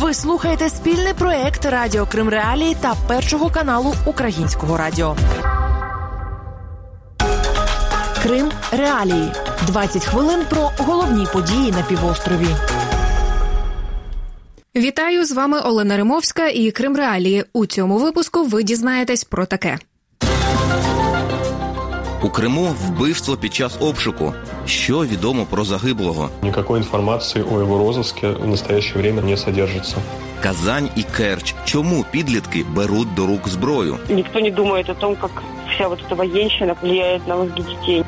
Ви слухаєте спільний проект Радіо Крим Реалії та першого каналу Українського радіо. Крим Реалії. 20 хвилин про головні події на півострові. Вітаю з вами Олена Римовська і Крим Реалії. У цьому випуску ви дізнаєтесь про таке. У Криму вбивство під час обшуку. Що відомо про загиблого? Ніякої інформації у його розыске в настояще время не содержится. Казань і Керч. Чому підлітки беруть до рук зброю? Ніхто не думає о том, як вся вот эта воєнщина впливає на мозги детей.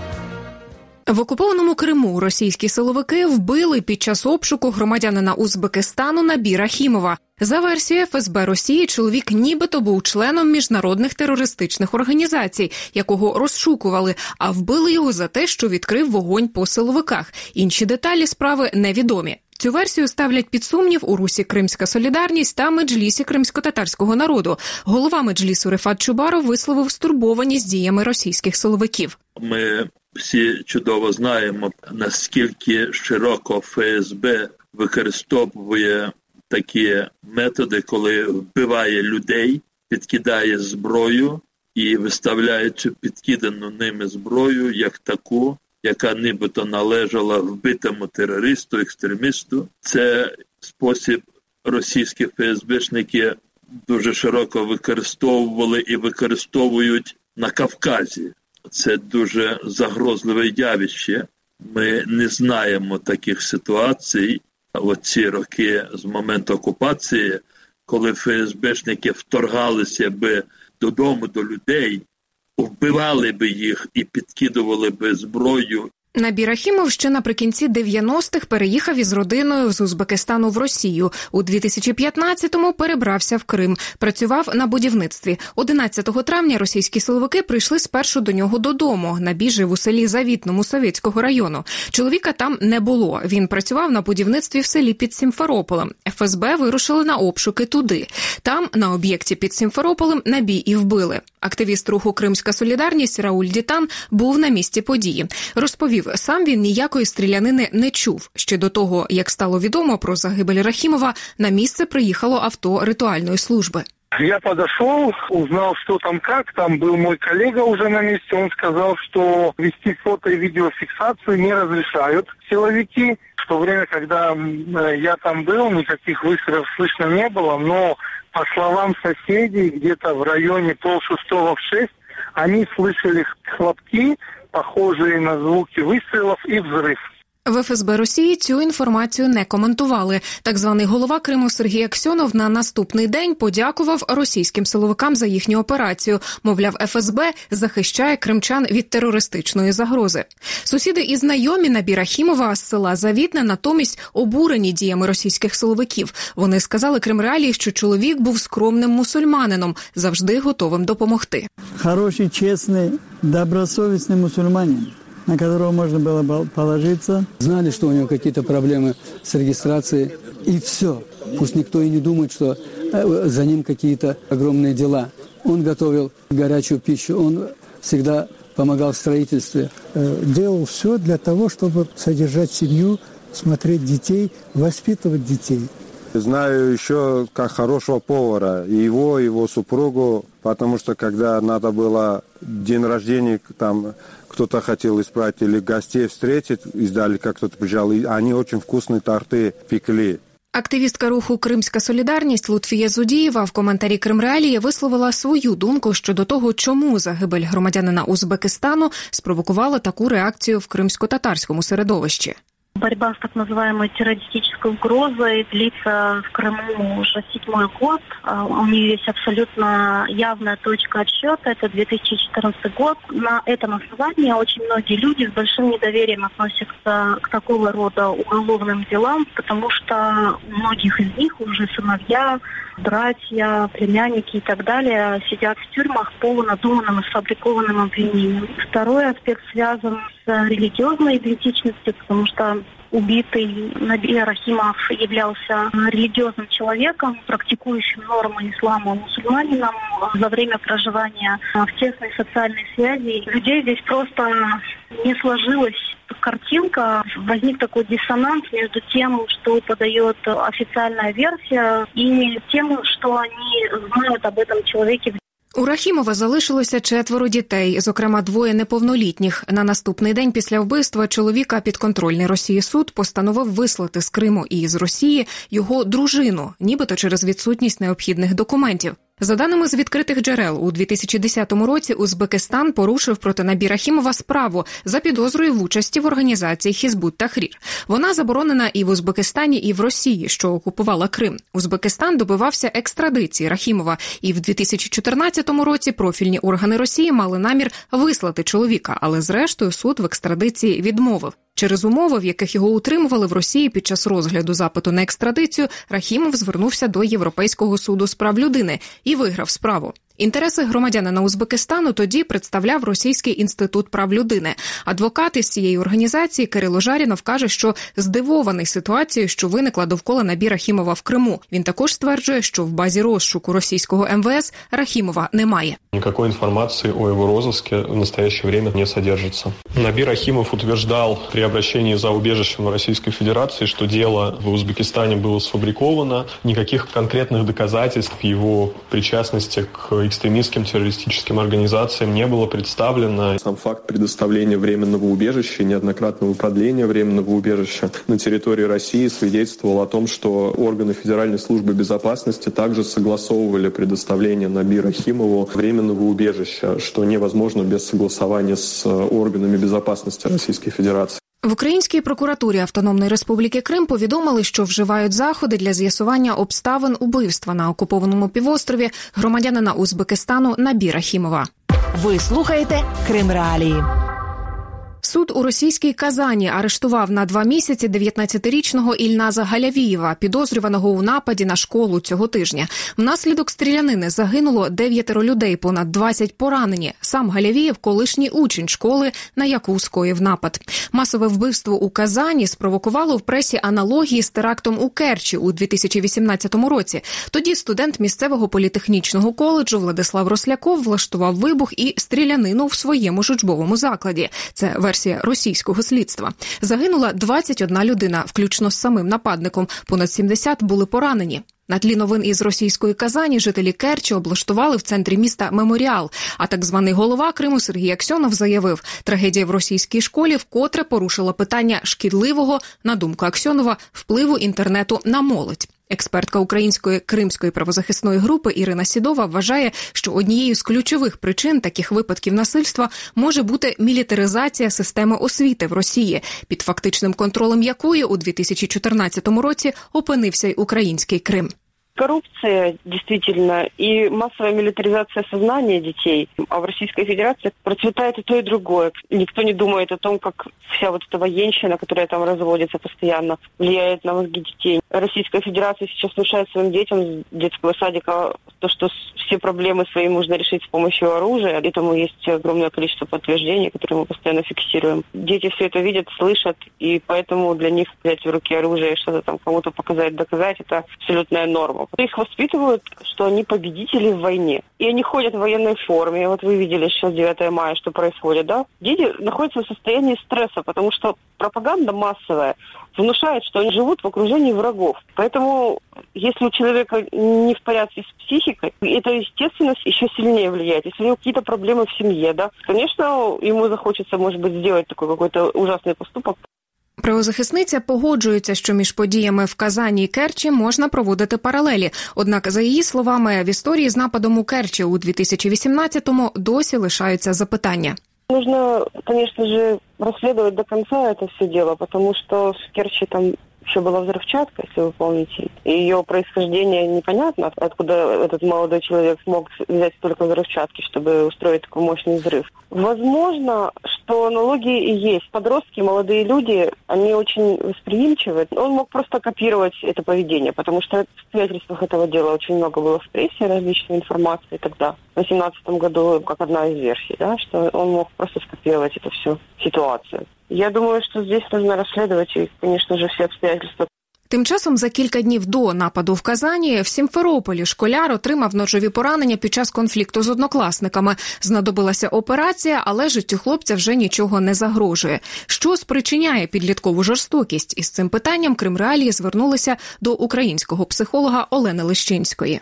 В окупованому Криму російські силовики вбили під час обшуку громадянина Узбекистану Набіра Хімова. За версією ФСБ Росії, чоловік нібито був членом міжнародних терористичних організацій, якого розшукували, а вбили його за те, що відкрив вогонь по силовиках. Інші деталі справи невідомі. Цю версію ставлять під сумнів у русі Кримська солідарність та меджлісі кримсько-татарського народу. Голова меджлісу Рефат Чубаров висловив стурбованість діями російських силовиків. Ми всі чудово знаємо, наскільки широко ФСБ використовує такі методи, коли вбиває людей, підкидає зброю і виставляючи підкидану ними зброю як таку, яка нібито належала вбитому терористу, екстремісту. Це спосіб російські ФСБшники дуже широко використовували і використовують на Кавказі. Це дуже загрозливе явище. Ми не знаємо таких ситуацій. Оці роки з моменту окупації, коли ФСБшники вторгалися би додому до людей, вбивали би їх і підкидували би зброю Набір Ахімов ще наприкінці 90-х переїхав із родиною з Узбекистану в Росію. У 2015-му перебрався в Крим. Працював на будівництві. 11 травня російські силовики прийшли спершу до нього додому. Набій жив у селі Завітному Совєтського району. Чоловіка там не було. Він працював на будівництві в селі під Сімферополем. ФСБ вирушили на обшуки туди. Там, на об'єкті під Сімферополем, набій і вбили. Активіст руху Кримська Солідарність Рауль Дітан був на місці події. Розповів, сам він ніякої стрілянини не чув. Ще до того, як стало відомо про загибель Рахімова, на місце приїхало авто ритуальної служби. Я подошел, узнал, что там как. Там был мой коллега уже на месте. Он сказал, что вести фото и видеофиксацию не разрешают силовики. В то время, когда э, я там был, никаких выстрелов слышно не было. Но, по словам соседей, где-то в районе полшестого в шесть, они слышали хлопки, похожие на звуки выстрелов и взрыв. В ФСБ Росії цю інформацію не коментували. Так званий голова Криму Сергій Аксьонов на наступний день подякував російським силовикам за їхню операцію. Мовляв, ФСБ захищає кримчан від терористичної загрози. Сусіди і знайомі Набіра Хімова з села Завітне натомість обурені діями російських силовиків. Вони сказали Кримреалії, що чоловік був скромним мусульманином, завжди готовим допомогти. хороший, честный, добросовестный мусульманин, на которого можно было бы положиться. Знали, что у него какие-то проблемы с регистрацией, и все. Пусть никто и не думает, что э, за ним какие-то огромные дела. Он готовил горячую пищу, он всегда помогал в строительстве. Э, Делал все для того, чтобы содержать семью, смотреть детей, воспитывать детей. Знаю еще как хорошего повара, и его, и его супругу, потому что когда надо было день рождения, там кто-то хотел исправить или гостей встретить, издали, как кто-то приезжал, и они очень вкусные торты пекли. Активістка руху Кримська Солідарність Лутфія Зудієва в коментарі Кримреалії висловила свою думку щодо того, чому загибель громадянина Узбекистану спровокувала таку реакцію в кримсько-татарському середовищі. Борьба с так называемой террористической угрозой длится в Крыму уже седьмой год. А У нее есть абсолютно явная точка отсчета. Это 2014 год. На этом основании очень многие люди с большим недоверием относятся к такого рода уголовным делам, потому что у многих из них уже сыновья, братья, племянники и так далее сидят в тюрьмах по надуманным и сфабрикованным обвинениям. Второй аспект связан с религиозной идентичностью, потому что убитый Набир Рахимов являлся религиозным человеком, практикующим нормы ислама мусульманином. За время проживания в тесной социальной связи людей здесь просто не сложилась картинка возник такой диссонанс между тем, что подает официальная версия, и тем, что они знают об этом человеке у Рахімова залишилося четверо дітей, зокрема двоє неповнолітніх. На наступний день після вбивства чоловіка підконтрольний Росії суд постановив вислати з Криму і з Росії його дружину, нібито через відсутність необхідних документів. За даними з відкритих джерел, у 2010 році Узбекистан порушив проти Набіра Хімова справу за підозрою в участі в організації Хізбут Тахрір. Вона заборонена і в Узбекистані, і в Росії, що окупувала Крим. Узбекистан добивався екстрадиції Рахімова, і в 2014 році профільні органи Росії мали намір вислати чоловіка, але зрештою суд в екстрадиції відмовив. Через умови, в яких його утримували в Росії під час розгляду запиту на екстрадицію, Рахімов звернувся до Європейського суду з прав людини і виграв справу. Інтереси громадянина Узбекистану тоді представляв Російський інститут прав людини. Адвокат із цієї організації Кирило Жарінов каже, що здивований ситуацією, що виникла довкола набіра Хімова в Криму. Він також стверджує, що в базі розшуку російського МВС Рахімова немає. Никакой информации о его розыске в настоящее время не содержится. Набир Ахимов утверждал при обращении за убежищем в Российской Федерации, что дело в Узбекистане было сфабриковано. Никаких конкретных доказательств его причастности к экстремистским террористическим организациям не было представлено. Сам факт предоставления временного убежища и неоднократного продления временного убежища на территории России свидетельствовал о том, что органы Федеральной службы безопасности также согласовывали предоставление Набира Химову временного убежища, что невозможно без согласования с органами безопасности Российской Федерации. В Українській прокуратурі Автономної Республіки Крим повідомили, що вживають заходи для з'ясування обставин убивства на окупованому півострові громадянина Узбекистану Набіра Хімова. Ви слухаєте Крим Реалії. Суд у російській Казані арештував на два місяці 19-річного Ільназа Галявієва, підозрюваного у нападі на школу цього тижня. Внаслідок стрілянини загинуло дев'ятеро людей, понад 20 поранені. Сам Галявієв, колишній учень школи, на яку скоїв напад. Масове вбивство у Казані спровокувало в пресі аналогії з терактом у Керчі у 2018 році. Тоді студент місцевого політехнічного коледжу Владислав Росляков влаштував вибух і стрілянину в своєму ж учбовому закладі. Це версія російського слідства. Загинула 21 людина, включно з самим нападником. Понад 70 були поранені. На тлі новин із російської Казані жителі Керчі облаштували в центрі міста меморіал. А так званий голова Криму Сергій Аксьонов заявив, трагедія в російській школі вкотре порушила питання шкідливого, на думку Аксьонова, впливу інтернету на молодь. Експертка української кримської правозахисної групи Ірина Сідова вважає, що однією з ключових причин таких випадків насильства може бути мілітаризація системи освіти в Росії, під фактичним контролем якої у 2014 році опинився й український Крим. Коррупция действительно и массовая милитаризация сознания детей. А в Российской Федерации процветает и то, и другое. Никто не думает о том, как вся вот эта военщина, которая там разводится постоянно, влияет на мозги детей. Российская Федерация сейчас внушает своим детям с детского садика то, что все проблемы свои можно решить с помощью оружия. Этому есть огромное количество подтверждений, которые мы постоянно фиксируем. Дети все это видят, слышат, и поэтому для них взять в руки оружие и что-то там кому-то показать, доказать, это абсолютная норма. Их воспитывают, что они победители в войне. И они ходят в военной форме. Вот вы видели сейчас 9 мая, что происходит, да? Дети находятся в состоянии стресса, потому что пропаганда массовая внушает, что они живут в окружении врагов. Поэтому, если у человека не в порядке с психикой, это, естественно, еще сильнее влияет. Если у него какие-то проблемы в семье, да, конечно, ему захочется, может быть, сделать такой какой-то ужасный поступок. Правозахисниця погоджується, що між подіями в Казані і Керчі можна проводити паралелі. Однак, за її словами, в історії з нападом у Керчі у 2018-му досі лишаються запитання. Нужно, конечно же, расследовать до конца это все дело, потому что в Керчи там еще была взрывчатка, если вы помните. И ее происхождение непонятно, откуда этот молодой человек смог взять столько взрывчатки, чтобы устроить такой мощный взрыв. Возможно, что аналогии и есть. Подростки, молодые люди, они очень восприимчивы. Он мог просто копировать это поведение, потому что в обстоятельствах этого дела очень много было в прессе различной информации тогда, в 2018 году, как одна из версий, да, что он мог просто скопировать эту всю ситуацию. Я думаю, что здесь нужно расследовать и, конечно же, все обстоятельства Тим часом за кілька днів до нападу в Казані в Сімферополі школяр отримав ножові поранення під час конфлікту з однокласниками. Знадобилася операція, але життю хлопця вже нічого не загрожує. Що спричиняє підліткову жорстокість? Із цим питанням Крим Реалії звернулися до українського психолога Олени Лищинської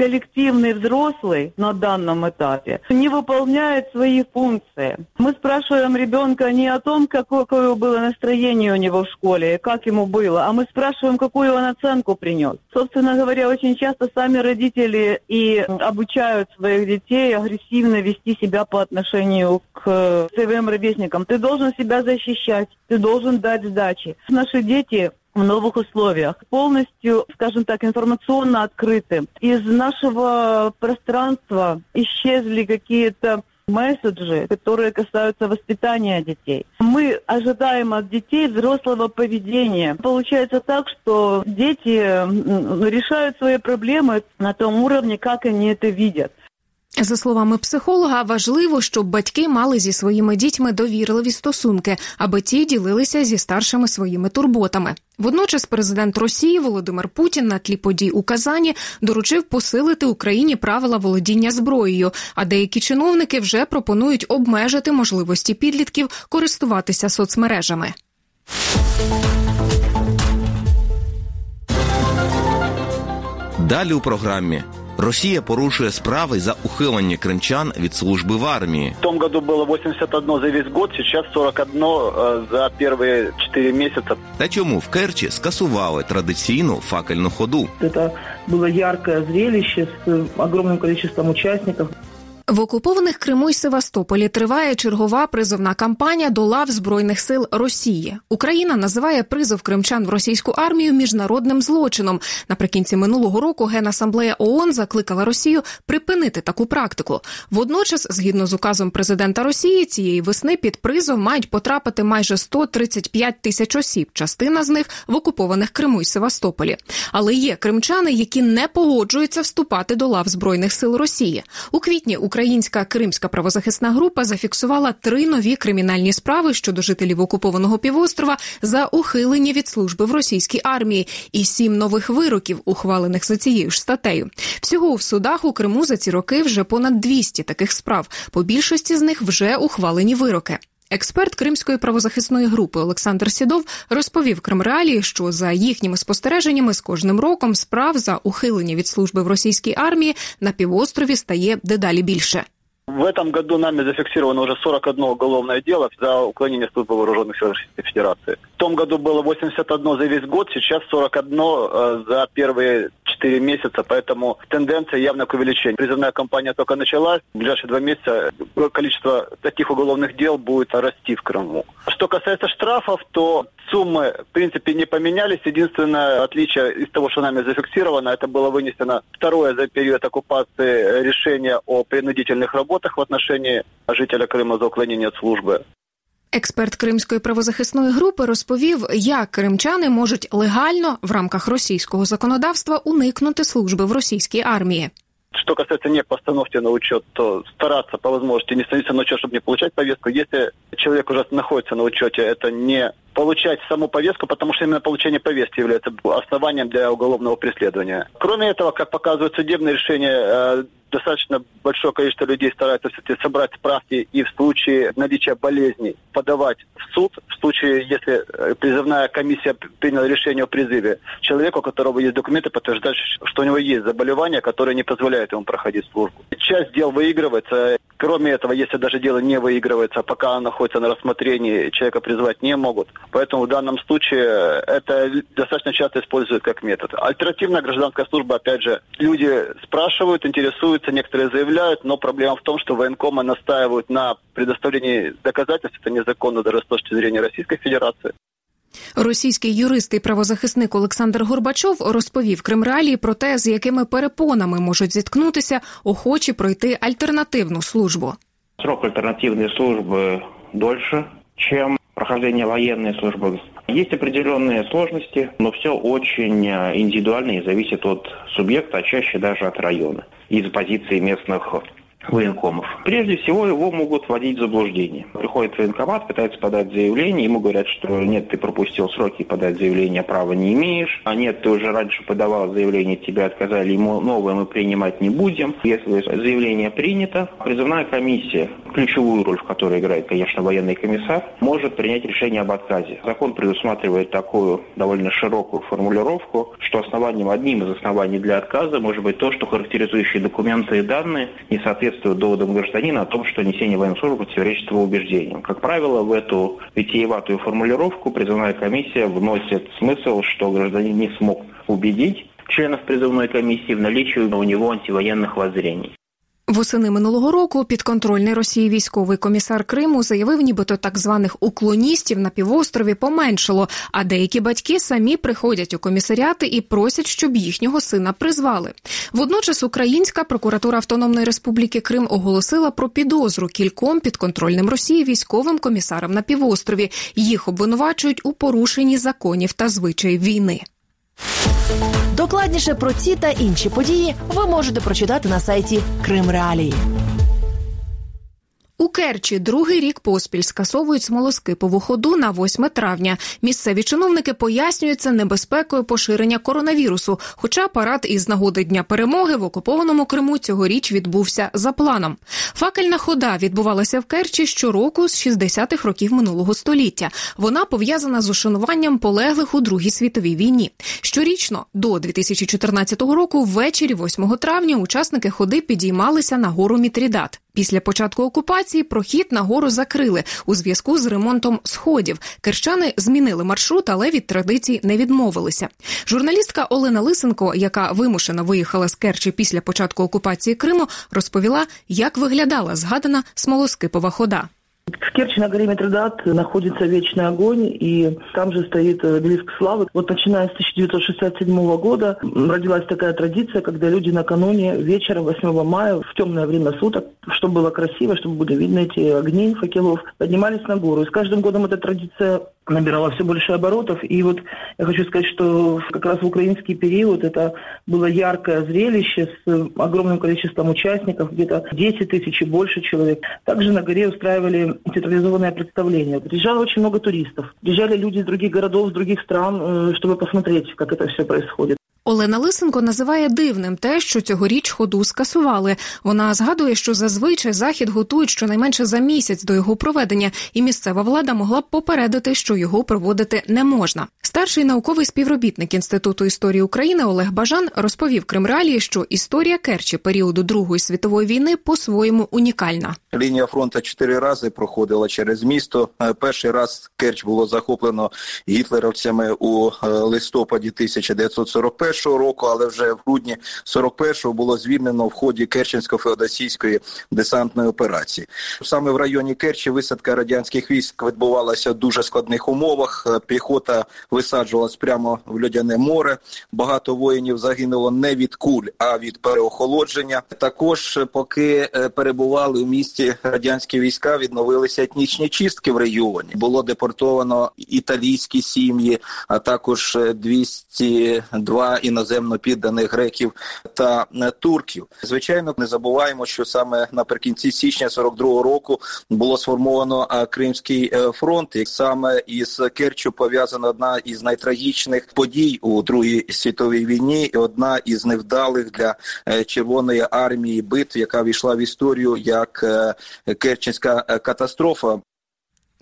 коллективный взрослый на данном этапе не выполняет свои функции. Мы спрашиваем ребенка не о том, какое, было настроение у него в школе, как ему было, а мы спрашиваем, какую он оценку принес. Собственно говоря, очень часто сами родители и обучают своих детей агрессивно вести себя по отношению к своим ровесникам. Ты должен себя защищать, ты должен дать сдачи. Наши дети в новых условиях, полностью, скажем так, информационно открыты. Из нашего пространства исчезли какие-то месседжи, которые касаются воспитания детей. Мы ожидаем от детей взрослого поведения. Получается так, что дети решают свои проблемы на том уровне, как они это видят. За словами психолога, важливо, щоб батьки мали зі своїми дітьми довірливі стосунки, аби ті ділилися зі старшими своїми турботами. Водночас, президент Росії Володимир Путін на тлі подій у Казані доручив посилити Україні правила володіння зброєю. А деякі чиновники вже пропонують обмежити можливості підлітків користуватися соцмережами. Далі у програмі Росія порушує справи за ухилення кримчан від служби в армії. В тому году було 81 за весь год, зараз 41 э, за перші 4 місяці. Та чому в Керчі скасували традиційну факельну ходу? Це було ярке зрелище з огромним кількістю учасників. В окупованих Криму й Севастополі триває чергова призовна кампанія до лав збройних сил Росії. Україна називає призов кримчан в російську армію міжнародним злочином. Наприкінці минулого року Генасамблея ООН закликала Росію припинити таку практику. Водночас, згідно з указом президента Росії, цієї весни під призов мають потрапити майже 135 тисяч осіб. Частина з них в окупованих Криму й Севастополі. Але є кримчани, які не погоджуються вступати до лав збройних сил Росії. У квітні Україна Українська кримська правозахисна група зафіксувала три нові кримінальні справи щодо жителів окупованого півострова за ухилення від служби в російській армії і сім нових вироків, ухвалених за цією ж статтею. Всього в судах у Криму за ці роки вже понад 200 таких справ. По більшості з них вже ухвалені вироки. Експерт Кримської правозахисної групи Олександр Сідов розповів Кримреалії, що за їхніми спостереженнями з кожним роком справ за ухилення від служби в російській армії на півострові стає дедалі більше. В этом году нами зафиксировано уже 41 уголовное дело за уклонение службы вооруженных сил Российской Федерации. В том году было 81 за весь год, сейчас 41 э, за первые 4 месяца, поэтому тенденция явно к увеличению. Призывная кампания только началась, в ближайшие два месяца количество таких уголовных дел будет расти в Крыму. Что касается штрафов, то суммы, в принципе, не поменялись. Единственное отличие из того, что нами зафиксировано, это было вынесено второе за период оккупации решение о принудительных работах в отношении жителя Крыма за уклонение от службы. Експерт Кримської правозахисної групи розповів, як кримчани можуть легально в рамках російського законодавства уникнути служби в російській армії. Что касается не постановки на учет, то стараться по возможности не становиться на учет, чтобы не получать повестку. Если человек уже находится на учете, это не получать саму повестку, потому что именно получение повестки является основанием для уголовного преследования. Кроме этого, как показывают судебные решения, э, достаточно большое количество людей стараются все-таки собрать справки и в случае наличия болезней подавать в суд. В случае, если э, призывная комиссия приняла решение о призыве человеку, у которого есть документы, подтверждающие, что у него есть заболевание, которое не позволяет ему проходить службу. Часть дел выигрывается. Кроме этого, если даже дело не выигрывается, пока оно находится на рассмотрении, человека призывать не могут. Поэтому в данном случае это достаточно часто используют как метод. Альтернативная гражданская служба, опять же, люди спрашивают, интересуются, некоторые заявляют, но проблема в том, что военкомы настаивают на предоставлении доказательств, это незаконно даже с точки зрения Российской Федерации. Російський юрист і правозахисник Олександр Горбачов розповів Кримреалії про те, з якими перепонами можуть зіткнутися охочі пройти альтернативну службу. Срок альтернативної служби дольше, чем прохождения военной службы. Есть определенные сложности, но все очень э, индивидуально и зависит от субъекта, а чаще даже от района. Из позиции местных военкомов. Прежде всего, его могут вводить в заблуждение. Приходит военкомат, пытается подать заявление, ему говорят, что нет, ты пропустил сроки, подать заявление права не имеешь, а нет, ты уже раньше подавал заявление, тебе отказали, ему новое мы принимать не будем. Если заявление принято, призывная комиссия, ключевую роль в которой играет, конечно, военный комиссар, может принять решение об отказе. Закон предусматривает такую довольно широкую формулировку, что основанием, одним из оснований для отказа может быть то, что характеризующие документы и данные не соответствуют соответствует доводам гражданина о том, что несение военной службы противоречит его убеждениям. Как правило, в эту витиеватую формулировку призывная комиссия вносит смысл, что гражданин не смог убедить членов призывной комиссии в наличии у него антивоенных воззрений. Восени минулого року підконтрольний Росії військовий комісар Криму заявив, нібито так званих уклоністів на півострові поменшало, а деякі батьки самі приходять у комісаріати і просять, щоб їхнього сина призвали. Водночас Українська прокуратура Автономної Республіки Крим оголосила про підозру кільком підконтрольним Росії військовим комісарам на півострові. Їх обвинувачують у порушенні законів та звичаїв війни. Докладніше про ці та інші події ви можете прочитати на сайті Крим Реалії. У Керчі другий рік поспіль скасовують смолоскипову ходу на 8 травня. Місцеві чиновники пояснюють це небезпекою поширення коронавірусу. Хоча парад із нагоди дня перемоги в окупованому Криму цьогоріч відбувся за планом. Факельна хода відбувалася в Керчі щороку з 60-х років минулого століття. Вона пов'язана з ушануванням полеглих у Другій світовій війні. Щорічно до 2014 року, ввечері 8 травня, учасники ходи підіймалися на гору Мітрідат. Після початку окупації прохід на гору закрили у зв'язку з ремонтом сходів. Керчани змінили маршрут, але від традицій не відмовилися. Журналістка Олена Лисенко, яка вимушено виїхала з Керчі після початку окупації Криму, розповіла, як виглядала згадана смолоскипова хода. В Керчи на горе Митридат находится Вечный огонь, и там же стоит обелиск славы. Вот начиная с 1967 года родилась такая традиция, когда люди накануне вечером 8 мая в темное время суток, чтобы было красиво, чтобы были видны эти огни факелов, поднимались на гору. И с каждым годом эта традиция набирала все больше оборотов. И вот я хочу сказать, что как раз в украинский период это было яркое зрелище с огромным количеством участников, где-то 10 тысяч и больше человек. Также на горе устраивали театрализованное представление. Приезжало очень много туристов. Приезжали люди из других городов, из других стран, чтобы посмотреть, как это все происходит. Олена Лисенко називає дивним те, що цьогоріч ходу скасували. Вона згадує, що зазвичай захід готують щонайменше за місяць до його проведення, і місцева влада могла б попередити, що його проводити не можна. Старший науковий співробітник інституту історії України Олег Бажан розповів Кримреалії, що історія Керчі періоду Другої світової війни по-своєму унікальна. Лінія фронту чотири рази проходила через місто. Перший раз Керч було захоплено гітлерівцями у листопаді 1941 року, але вже в грудні 41-го було звільнено в ході Керченсько-Феодосійської десантної операції. Саме в районі Керчі висадка радянських військ відбувалася в дуже складних умовах. Піхота висаджувалась прямо в льодяне море. Багато воїнів загинуло не від куль, а від переохолодження. Також, поки перебували в місті радянські війська, відновилися етнічні чистки в регіоні. Було депортовано італійські сім'ї, а також 202 іноземно підданих греків та турків. Звичайно, не забуваємо, що саме наприкінці січня 42-го року було сформовано Кримський фронт, і саме із Керчу пов'язана одна із найтрагічних подій у Другій світовій війні, і одна із невдалих для Червоної армії битв, яка війшла в історію як Керченська катастрофа.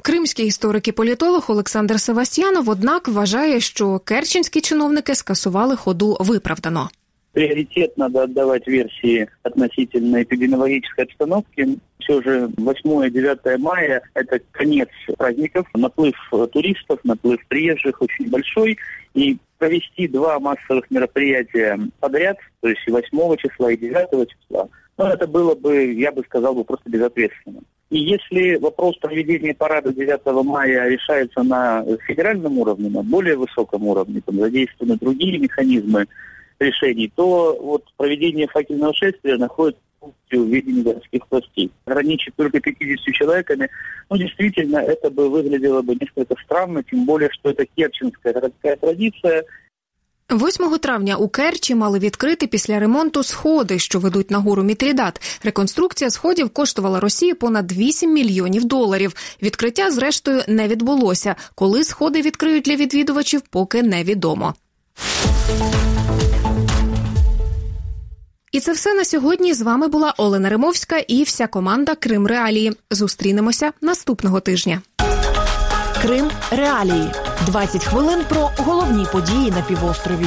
Кримський історик і політолог Олександр Севастьянов, однак, вважає, що керченські чиновники скасували ходу виправдано. Приоритет надо отдавать версии относительно эпидемиологической обстановки. Все же 8-9 мая – это конец праздников, наплыв туристов, наплыв приезжих очень большой. И провести два массовых мероприятия подряд, то есть и 8 числа, и 9 числа, ну, это было бы, я бы сказал, бы просто безответственно. И если вопрос проведения парада 9 мая решается на федеральном уровне, на более высоком уровне, там задействованы другие механизмы решений, то вот проведение факельного шествия находится полностью в ведении городских властей. Ограничить только 50 человеками, ну, действительно, это бы выглядело бы несколько странно, тем более, что это керченская городская традиция – 8 травня у Керчі мали відкрити після ремонту сходи, що ведуть на гору Мітрідат. Реконструкція сходів коштувала Росії понад 8 мільйонів доларів. Відкриття, зрештою, не відбулося. Коли сходи відкриють для відвідувачів, поки невідомо. І це все на сьогодні. З вами була Олена Римовська і вся команда Крим Реалії. Зустрінемося наступного тижня. Крим Реалії 20 хвилин про головні події на півострові.